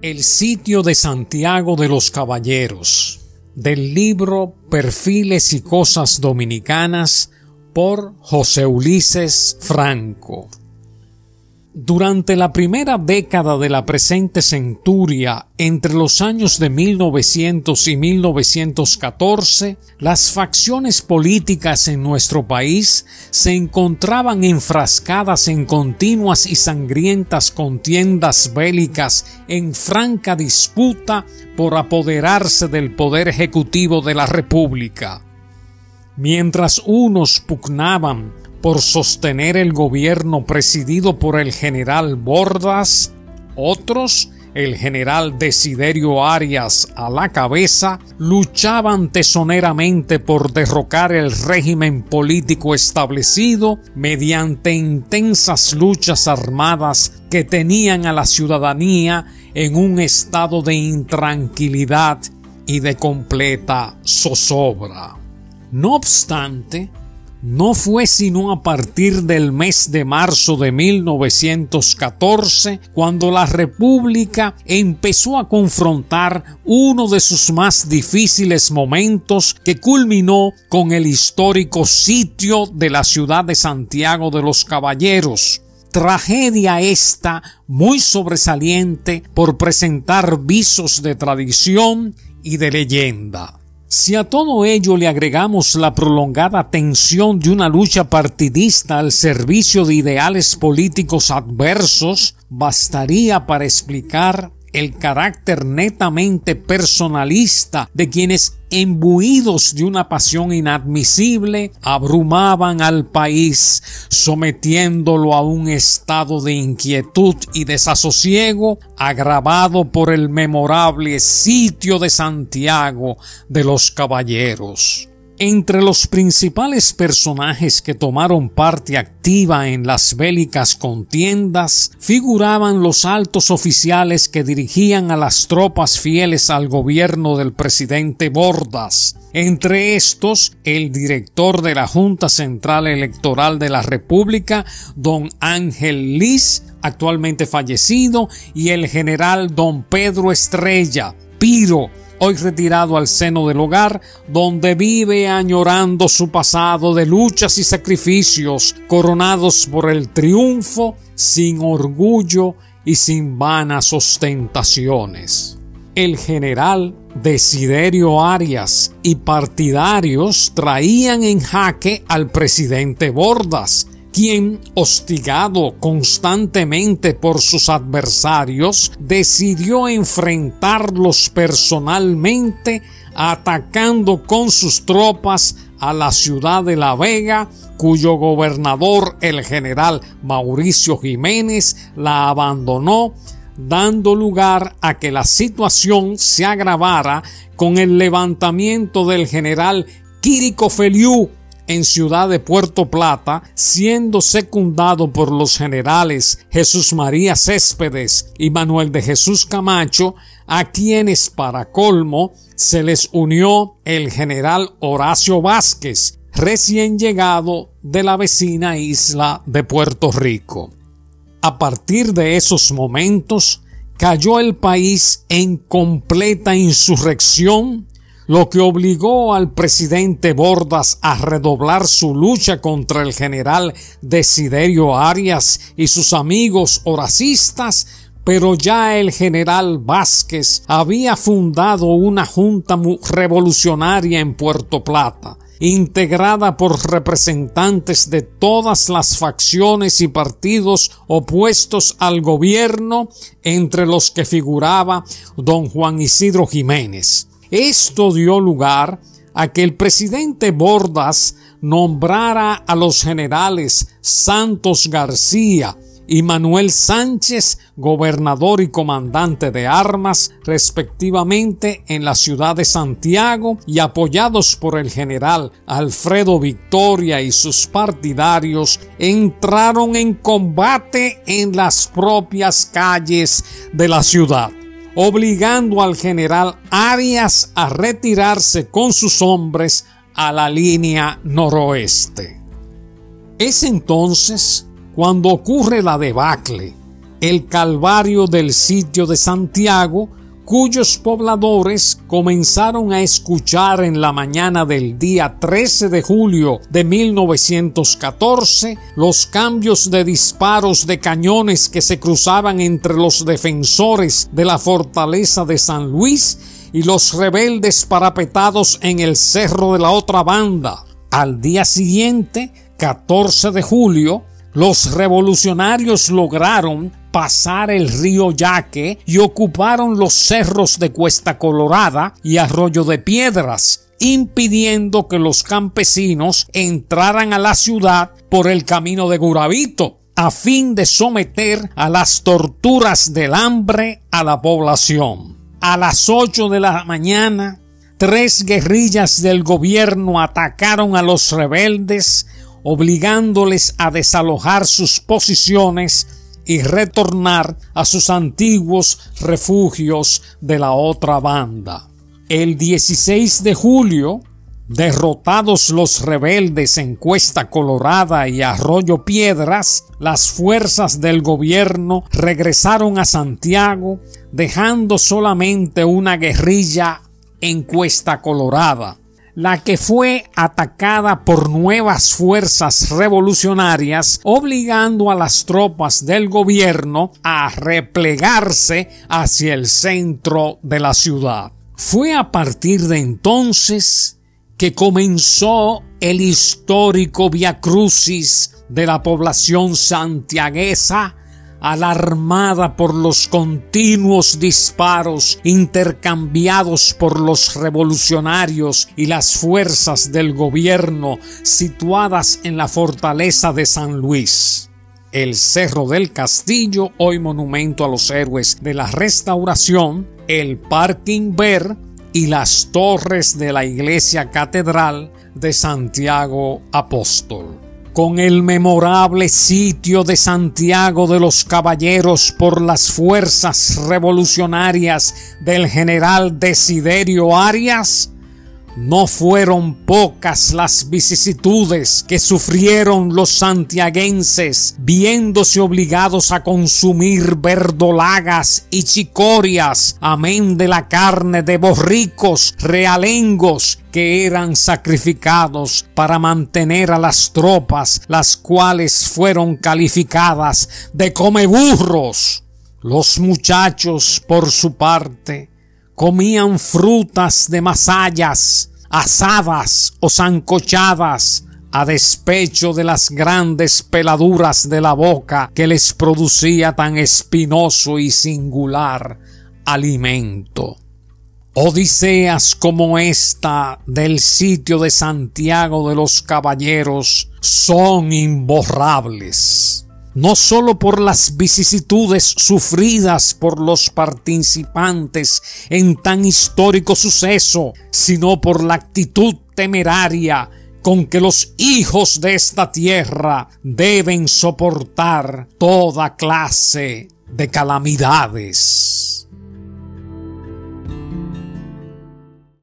El sitio de Santiago de los Caballeros, del libro Perfiles y Cosas Dominicanas por José Ulises Franco. Durante la primera década de la presente centuria, entre los años de 1900 y 1914, las facciones políticas en nuestro país se encontraban enfrascadas en continuas y sangrientas contiendas bélicas en franca disputa por apoderarse del poder ejecutivo de la República. Mientras unos pugnaban por sostener el gobierno presidido por el general Bordas, otros, el general Desiderio Arias a la cabeza, luchaban tesoneramente por derrocar el régimen político establecido mediante intensas luchas armadas que tenían a la ciudadanía en un estado de intranquilidad y de completa zozobra. No obstante, no fue sino a partir del mes de marzo de 1914 cuando la República empezó a confrontar uno de sus más difíciles momentos que culminó con el histórico sitio de la ciudad de Santiago de los Caballeros, tragedia esta muy sobresaliente por presentar visos de tradición y de leyenda. Si a todo ello le agregamos la prolongada tensión de una lucha partidista al servicio de ideales políticos adversos, bastaría para explicar el carácter netamente personalista de quienes, embuidos de una pasión inadmisible, abrumaban al país, sometiéndolo a un estado de inquietud y desasosiego agravado por el memorable sitio de Santiago de los Caballeros. Entre los principales personajes que tomaron parte activa en las bélicas contiendas figuraban los altos oficiales que dirigían a las tropas fieles al gobierno del presidente Bordas, entre estos el director de la Junta Central Electoral de la República, don Ángel Liz, actualmente fallecido, y el general don Pedro Estrella, Piro, hoy retirado al seno del hogar, donde vive añorando su pasado de luchas y sacrificios, coronados por el triunfo, sin orgullo y sin vanas ostentaciones. El general Desiderio Arias y partidarios traían en jaque al presidente Bordas, quien, hostigado constantemente por sus adversarios, decidió enfrentarlos personalmente, atacando con sus tropas a la ciudad de La Vega, cuyo gobernador, el general Mauricio Jiménez, la abandonó, dando lugar a que la situación se agravara con el levantamiento del general Quirico Feliú en Ciudad de Puerto Plata, siendo secundado por los generales Jesús María Céspedes y Manuel de Jesús Camacho, a quienes para colmo se les unió el general Horacio Vázquez, recién llegado de la vecina isla de Puerto Rico. A partir de esos momentos, cayó el país en completa insurrección lo que obligó al presidente Bordas a redoblar su lucha contra el general Desiderio Arias y sus amigos horacistas, pero ya el general Vázquez había fundado una junta revolucionaria en Puerto Plata, integrada por representantes de todas las facciones y partidos opuestos al gobierno, entre los que figuraba don Juan Isidro Jiménez. Esto dio lugar a que el presidente Bordas nombrara a los generales Santos García y Manuel Sánchez gobernador y comandante de armas respectivamente en la ciudad de Santiago y apoyados por el general Alfredo Victoria y sus partidarios entraron en combate en las propias calles de la ciudad obligando al general Arias a retirarse con sus hombres a la línea noroeste. Es entonces cuando ocurre la debacle, el Calvario del sitio de Santiago, cuyos pobladores comenzaron a escuchar en la mañana del día 13 de julio de 1914 los cambios de disparos de cañones que se cruzaban entre los defensores de la fortaleza de San Luis y los rebeldes parapetados en el cerro de la otra banda. Al día siguiente, 14 de julio, los revolucionarios lograron pasar el río Yaque y ocuparon los cerros de Cuesta Colorada y Arroyo de Piedras, impidiendo que los campesinos entraran a la ciudad por el camino de Guravito, a fin de someter a las torturas del hambre a la población. A las 8 de la mañana, tres guerrillas del gobierno atacaron a los rebeldes, obligándoles a desalojar sus posiciones y retornar a sus antiguos refugios de la otra banda. El 16 de julio, derrotados los rebeldes en Cuesta Colorada y Arroyo Piedras, las fuerzas del gobierno regresaron a Santiago, dejando solamente una guerrilla en Cuesta Colorada la que fue atacada por nuevas fuerzas revolucionarias, obligando a las tropas del gobierno a replegarse hacia el centro de la ciudad. Fue a partir de entonces que comenzó el histórico Via Crucis de la población santiaguesa alarmada por los continuos disparos intercambiados por los revolucionarios y las fuerzas del gobierno situadas en la fortaleza de San Luis. El Cerro del Castillo, hoy monumento a los héroes de la restauración, el Parking Ver y las torres de la iglesia catedral de Santiago Apóstol con el memorable sitio de Santiago de los Caballeros por las fuerzas revolucionarias del general Desiderio Arias, no fueron pocas las vicisitudes que sufrieron los santiaguenses viéndose obligados a consumir verdolagas y chicorias, amén de la carne de borricos realengos que eran sacrificados para mantener a las tropas, las cuales fueron calificadas de comeburros. Los muchachos, por su parte, comían frutas de masallas, asadas o zancochadas, a despecho de las grandes peladuras de la boca que les producía tan espinoso y singular alimento. Odiseas como esta del sitio de Santiago de los Caballeros son imborrables no sólo por las vicisitudes sufridas por los participantes en tan histórico suceso, sino por la actitud temeraria con que los hijos de esta tierra deben soportar toda clase de calamidades.